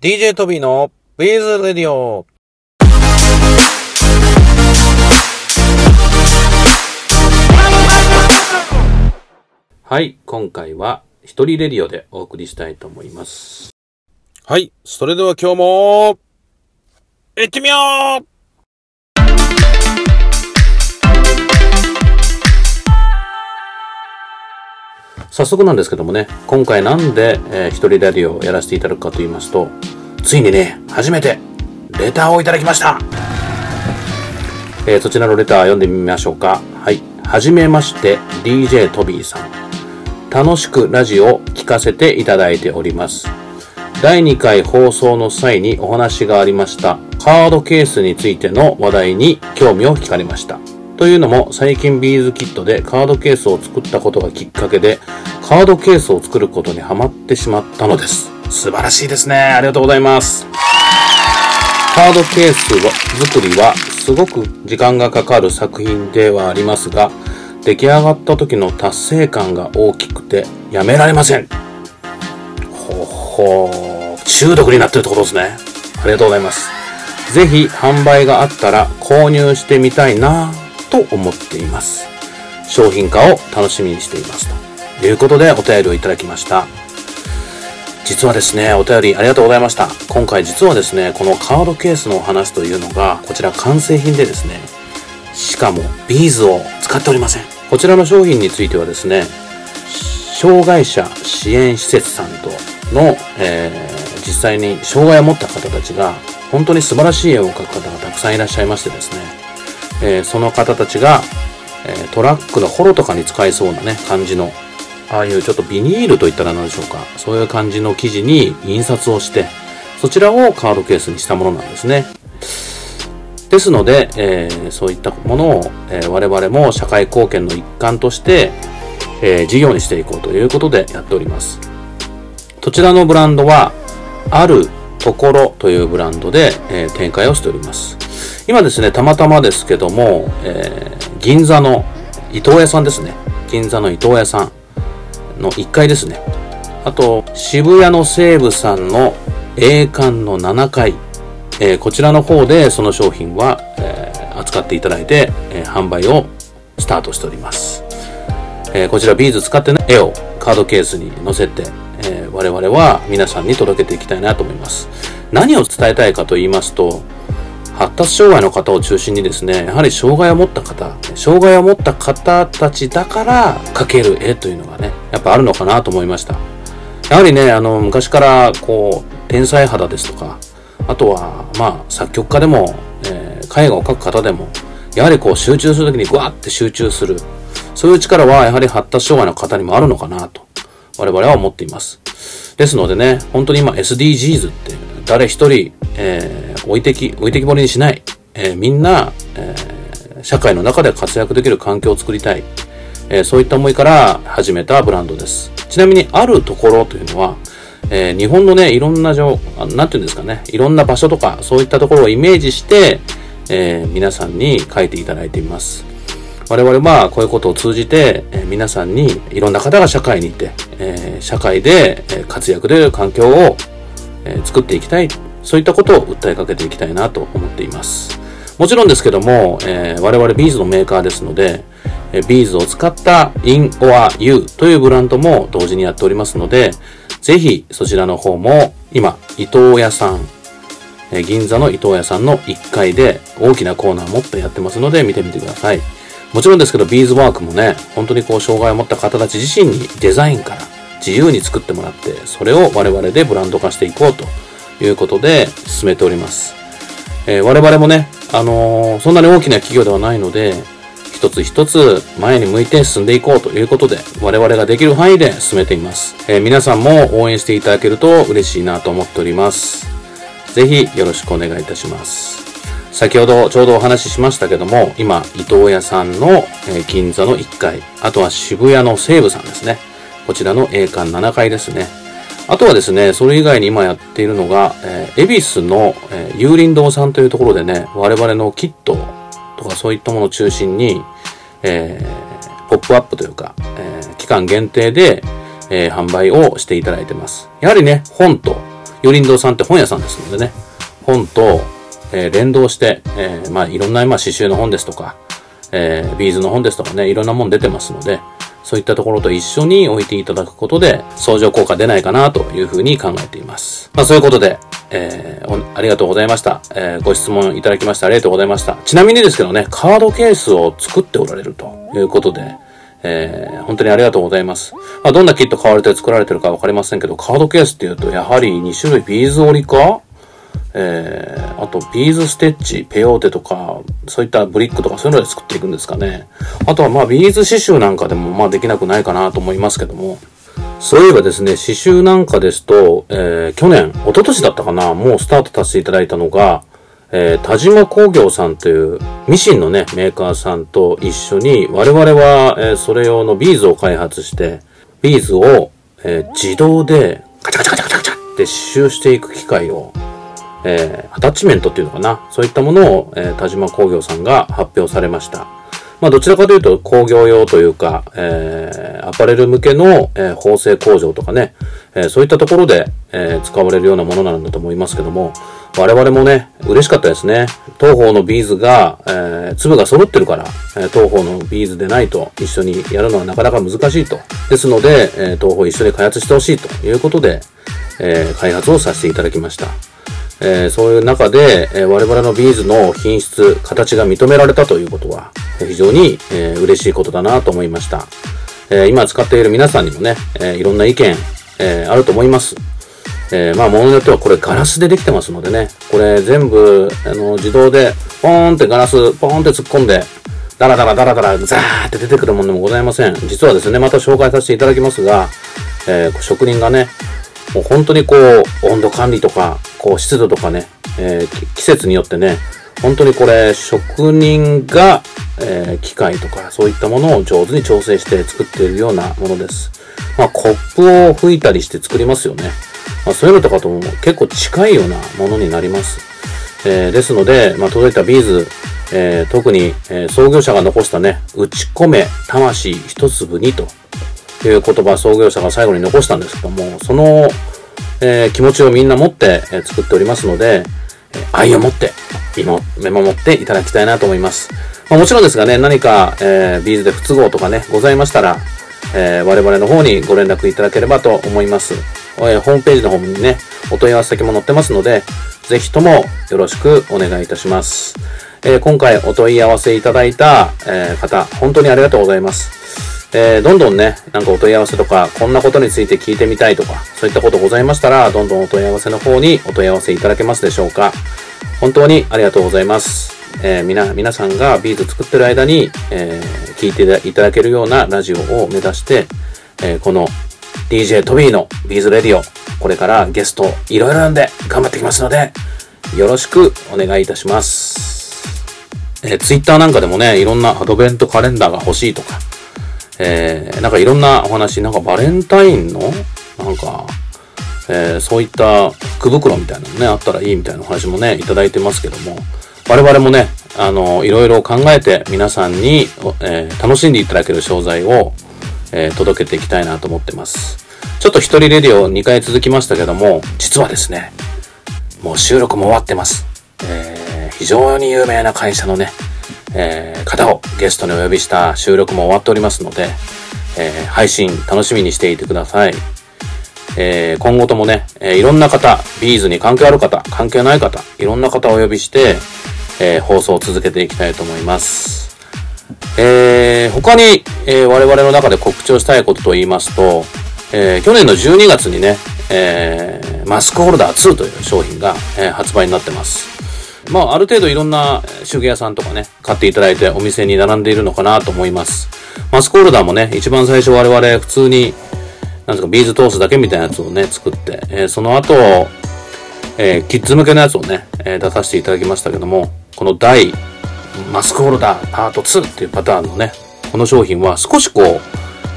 DJ トビーのウィズレディオ。はい、今回は一人レディオでお送りしたいと思います。はい、それでは今日も、行ってみよう早速なんですけどもね、今回なんで、えー、一人レディオをやらせていただくかと言いますと、ついにね、初めて、レターをいただきましたえーそちらのレター読んでみましょうか。はい。はじめまして、DJ トビーさん。楽しくラジオを聞かせていただいております。第2回放送の際にお話がありましたカードケースについての話題に興味を惹かれました。というのも最近ビーズキットでカードケースを作ったことがきっかけでカードケースを作ることにハマってしまったのです。素晴らしいですね。ありがとうございます。カードケースは作りはすごく時間がかかる作品ではありますが出来上がった時の達成感が大きくてやめられません。ほほー中毒になってるってことですね。ありがとうございます。ぜひ販売があったら購入してみたいなと思っています。商品化を楽しみにしています。ということでお便りをいただきました。実はですね、お便りありがとうございました。今回実はですね、このカードケースのお話というのが、こちら完成品でですね、しかもビーズを使っておりません。こちらの商品についてはですね、障害者支援施設さんとの、えー実際に障害を持った方たちが本当に素晴らしい絵を描く方がたくさんいらっしゃいましてですね、えーその方たちが、えートラックのホロとかに使えそうなね感じのああいうちょっとビニールといったら何でしょうかそういう感じの生地に印刷をしてそちらをカードケースにしたものなんですねですので、えーそういったものを、えー我々も社会貢献の一環として、えー事業にしていこうということでやっております。こちらのブランドは、あるところというブランドで、えー展開をしております。今ですね、たまたまですけども、えー銀座の伊藤屋さんですね。銀座の伊藤屋さんの1階ですね。あと、渋谷の西武さんの栄冠の7階、えーこちらの方でその商品は、えー扱っていただいて、えー販売をスタートしております。えこちらビーズ使ってね、絵をカードケースに載せて、え我々は皆さんに届けていきたいなと思います。何を伝えたいかと言いますと、発達障害の方を中心にですね、やはり障害を持った方、障害を持った方たちだから描ける絵というのがね、やっぱあるのかなと思いました。やはりね、あの、昔から、こう、天才肌ですとか、あとは、まあ、作曲家でも、えー絵画を描く方でも、やはりこう、集中するときにグワーって集中する。そういう力は、やはり発達障害の方にもあるのかなと、我々は思っています。ですのでね、本当に今 SDGs って、誰一人、えー置いてき、置いてきぼりにしない。えーみんな、えー社会の中で活躍できる環境を作りたい。えーそういった思いから始めたブランドです。ちなみに、あるところというのは、え日本のね、いろんな状、あなんていうんですかね、いろんな場所とか、そういったところをイメージして、えー皆さんに書いていただいています。我々はこういうことを通じて、えー皆さんにいろんな方が社会にいて、え社会で活躍できる環境を、えー作っていきたい。そういったことを訴えかけていきたいなと思っています。もちろんですけども、えー我々ビーズのメーカーですので、えビーズを使った In or You というブランドも同時にやっておりますので、ぜひそちらの方も今、伊東屋さん、え銀座の伊藤屋さんの1階で大きなコーナー持ってやってますので見てみてください。もちろんですけど、ビーズワークもね、本当にこう、障害を持った方たち自身にデザインから自由に作ってもらって、それを我々でブランド化していこうということで進めております。えー我々もね、あのーそんなに大きな企業ではないので、一つ一つ前に向いて進んでいこうということで、我々ができる範囲で進めています。えー皆さんも応援していただけると嬉しいなと思っております。ぜひよろしくお願いいたします。先ほどちょうどお話ししましたけども、今、伊藤屋さんの、え銀座の1階、あとは渋谷の西武さんですね。こちらの栄冠7階ですね。あとはですね、それ以外に今やっているのが、えー、恵比寿の、えー、有林堂さんというところでね、我々のキットとかそういったものを中心に、えーポップアップというか、えー期間限定で、えー販売をしていただいてます。やはりね、本とよりんどうさんって本屋さんですのでね、本と、えー、連動して、えー、まあいろんな、まあ刺繍の本ですとか、えー、ビーズの本ですとかね、いろんなもん出てますので、そういったところと一緒に置いていただくことで、相乗効果出ないかなというふうに考えています。まあそういうことで、えー、ありがとうございました。えー、ご質問いただきましてありがとうございました。ちなみにですけどね、カードケースを作っておられるということで、えー、本当にありがとうございます。まあ、どんなキット買われて作られてるかわかりませんけど、カードケースっていうと、やはり2種類ビーズ織りかえー、あと、ビーズステッチ、ペヨーテとか、そういったブリックとかそういうので作っていくんですかね。あとはまあ、ビーズ刺繍なんかでもまあできなくないかなと思いますけども。そういえばですね、刺繍なんかですと、えー、去年、一昨年だったかな、もうスタートさせていただいたのが、えー、タジマ工業さんというミシンのね、メーカーさんと一緒に、我々は、えー、それ用のビーズを開発して、ビーズを、えー、自動でカチャカチャカチャカチャって刺繍していく機械をえー、アタッチメントっていうのかな？そういったものを、えー、タジマ工業さんが発表されました。まあ、どちらかというと工業用というか、えー、アパレル向けの、えー、縫製工場とかね、えー、そういったところで、えー、使われるようなものなんだと思いますけども、我々もね、嬉しかったですね。トーホーのビーズが、えー、粒が揃ってるから、えー、トーホーのビーズでないと一緒にやるのはなかなか難しいと。ですので、えー、トーホー一緒に開発してほしいということで、えー、開発をさせていただきました。えー、そういう中で、えー、我々のビーズの品質、形が認められたということは、非常に、えー、嬉しいことだなと思いました。え今使っている皆さんにもね、えいろんな意見、えあると思います。えまあ、ものによってはこれガラスでできてますのでね、これ全部、あの、自動で、ポーンってガラス、ポーンって突っ込んで、ダラダラダラダラ、ザーって出てくるものでもございません。実はですね、また紹介させていただきますが、え職人がね、もう本当にこう、温度管理とか、こう、湿度とかね、えー、季節によってね、本当にこれ、職人が、えー、機械とか、そういったものを上手に調整して作っているようなものです。まあ、コップを吹いたりして作りますよね。まあ、そういうのとかとも結構近いようなものになります。えー、ですので、まあ、届いたビーズ、えー、特に、えー、創業者が残したね、打ち込め、魂一粒にという言葉、創業者が最後に残したんですけども、その、え、気持ちをみんな持って、え、作っておりますので、愛を持って、見守っていただきたいなと思います。まあ、もちろんですがね、何か、えー、ビーズで不都合とかね、ございましたら、えー、我々の方にご連絡いただければと思います。えー、ホームページの方にね、お問い合わせ先も載ってますので、ぜひともよろしくお願いいたします。え、今回お問い合わせいただいた、え、方、本当にありがとうございます。えー、どんどんね、なんかお問い合わせとか、こんなことについて聞いてみたいとか、そういったことございましたら、どんどんお問い合わせの方にお問い合わせいただけますでしょうか。本当にありがとうございます。えー、みな、皆さんがビーズ作ってる間に、えー、聞いていただけるようなラジオを目指して、えー、この DJ トビーのビーズレディオ、これからゲストいろいろなんで頑張ってきますので、よろしくお願いいたします。えー、ツイッターなんかでもね、いろんなアドベントカレンダーが欲しいとか、えー、なんかいろんなお話、なんかバレンタインの、なんか、えー、そういった福袋みたいなのね、あったらいいみたいなお話もね、いただいてますけども、我々もね、あの、いろいろ考えて皆さんに、えー、楽しんでいただける商材を、えー、届けていきたいなと思ってます。ちょっと一人レディオ2回続きましたけども、実はですね、もう収録も終わってます。えー、非常に有名な会社のね、えー、方をゲストにお呼びした収録も終わっておりますので、えー、配信楽しみにしていてください。えー、今後ともね、えいろんな方、ビーズに関係ある方、関係ない方、いろんな方をお呼びして、え放送を続けていきたいと思います。え他に、え我々の中で告知をしたいことと言いますと、え去年の12月にね、えマスクホルダー2という商品が、え発売になってます。まあ、ある程度いろんな手芸屋さんとかね、買っていただいてお店に並んでいるのかなと思います。マスクホルダーもね、一番最初我々普通に、なんですか、ビーズ通すだけみたいなやつをね、作って、えー、その後、えー、キッズ向けのやつをね、えー、出させていただきましたけども、この第、マスクホルダーパート2っていうパターンのね、この商品は少しこう、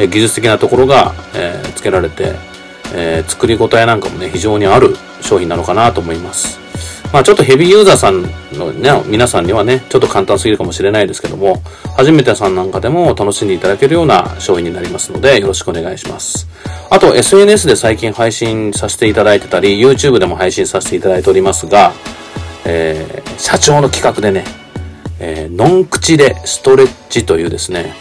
え技術的なところが、え付けられて、え作り応えなんかもね、非常にある商品なのかなと思います。まあちょっとヘビーユーザーさんのね、皆さんにはね、ちょっと簡単すぎるかもしれないですけども、初めてさんなんかでも楽しんでいただけるような商品になりますので、よろしくお願いします。あと、SNS で最近配信させていただいてたり、YouTube でも配信させていただいておりますが、えー、社長の企画でね、えー、ノン口でストレッチというですね、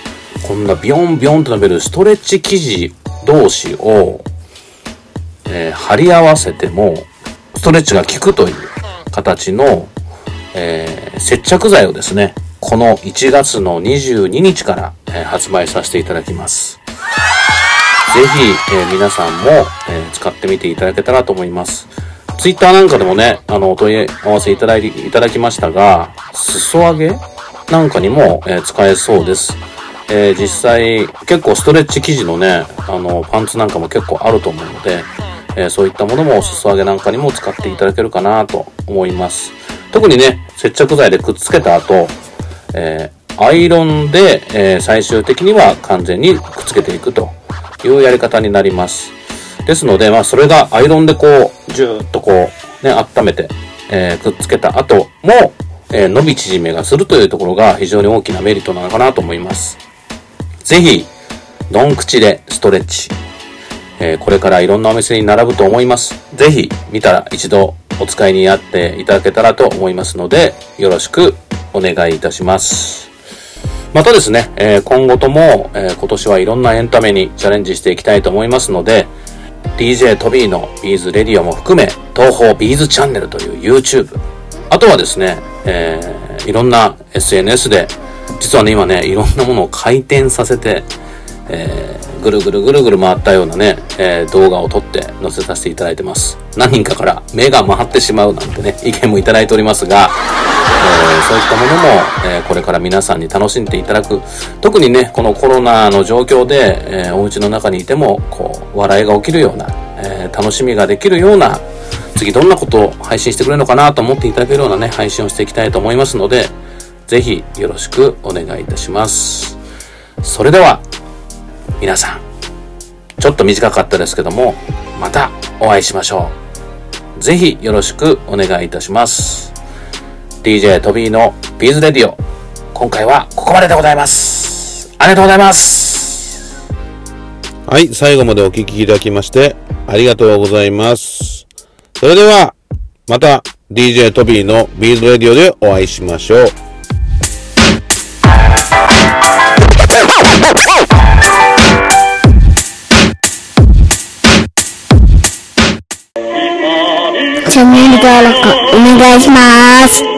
こんなビヨンビヨンと伸びるストレッチ生地同士を、えー、貼り合わせても、ストレッチが効くという形の、えー、接着剤をですね、この1月の22日から、えー、発売させていただきます。ぜひ、えー、皆さんも、え、使ってみていただけたらと思います。ツイッターなんかでもね、あの、お問い合わせいただいいただきましたが、裾上げなんかにも、え、使えそうです。え、実際、結構ストレッチ生地のね、あの、パンツなんかも結構あると思うので、え、そういったものもお裾上げなんかにも使っていただけるかなと思います。特にね、接着剤でくっつけた後、え、アイロンで、え、最終的には完全にくっつけていくというやり方になります。ですので、まあ、それがアイロンでこう、じゅーっとこう、ね、温めて、えー、くっつけた後も、えー、伸び縮めがするというところが非常に大きなメリットなのかなと思います。ぜひ、ドン口でストレッチ、えー、これからいろんなお店に並ぶと思います。ぜひ見たら一度お使いになっていただけたらと思いますので、よろしくお願いいたします。またですね、えー、今後とも、えー、今年はいろんなエンタメにチャレンジしていきたいと思いますので、DJ トビーのビーズレディオも含め、トーホービーズチャンネルという YouTube、あとはですね、えー、いろんな SNS で、実はね、今ね、いろんなものを回転させて、えー、ぐるぐるぐるぐる回ったようなね、えー、動画を撮って載せさせていただいてます。何人かから目が回ってしまうなんてね、意見もいただいておりますが、えー、そういったものも、えこれから皆さんに楽しんでいただく。特にね、このコロナの状況で、えお家の中にいても、こう、笑いが起きるような、え楽しみができるような、次どんなことを配信してくれるのかなと思っていただけるようなね、配信をしていきたいと思いますので、ぜひよろしくお願いいたします。それでは、皆さん、ちょっと短かったですけども、またお会いしましょう。ぜひよろしくお願いいたします。DJ トビーのビーズレディオ。今回はここまででございます。ありがとうございます。はい、最後までお聴きいただきましてありがとうございます。それでは、また DJ トビーのビーズレディオでお会いしましょう。チャンネル登録お願いします。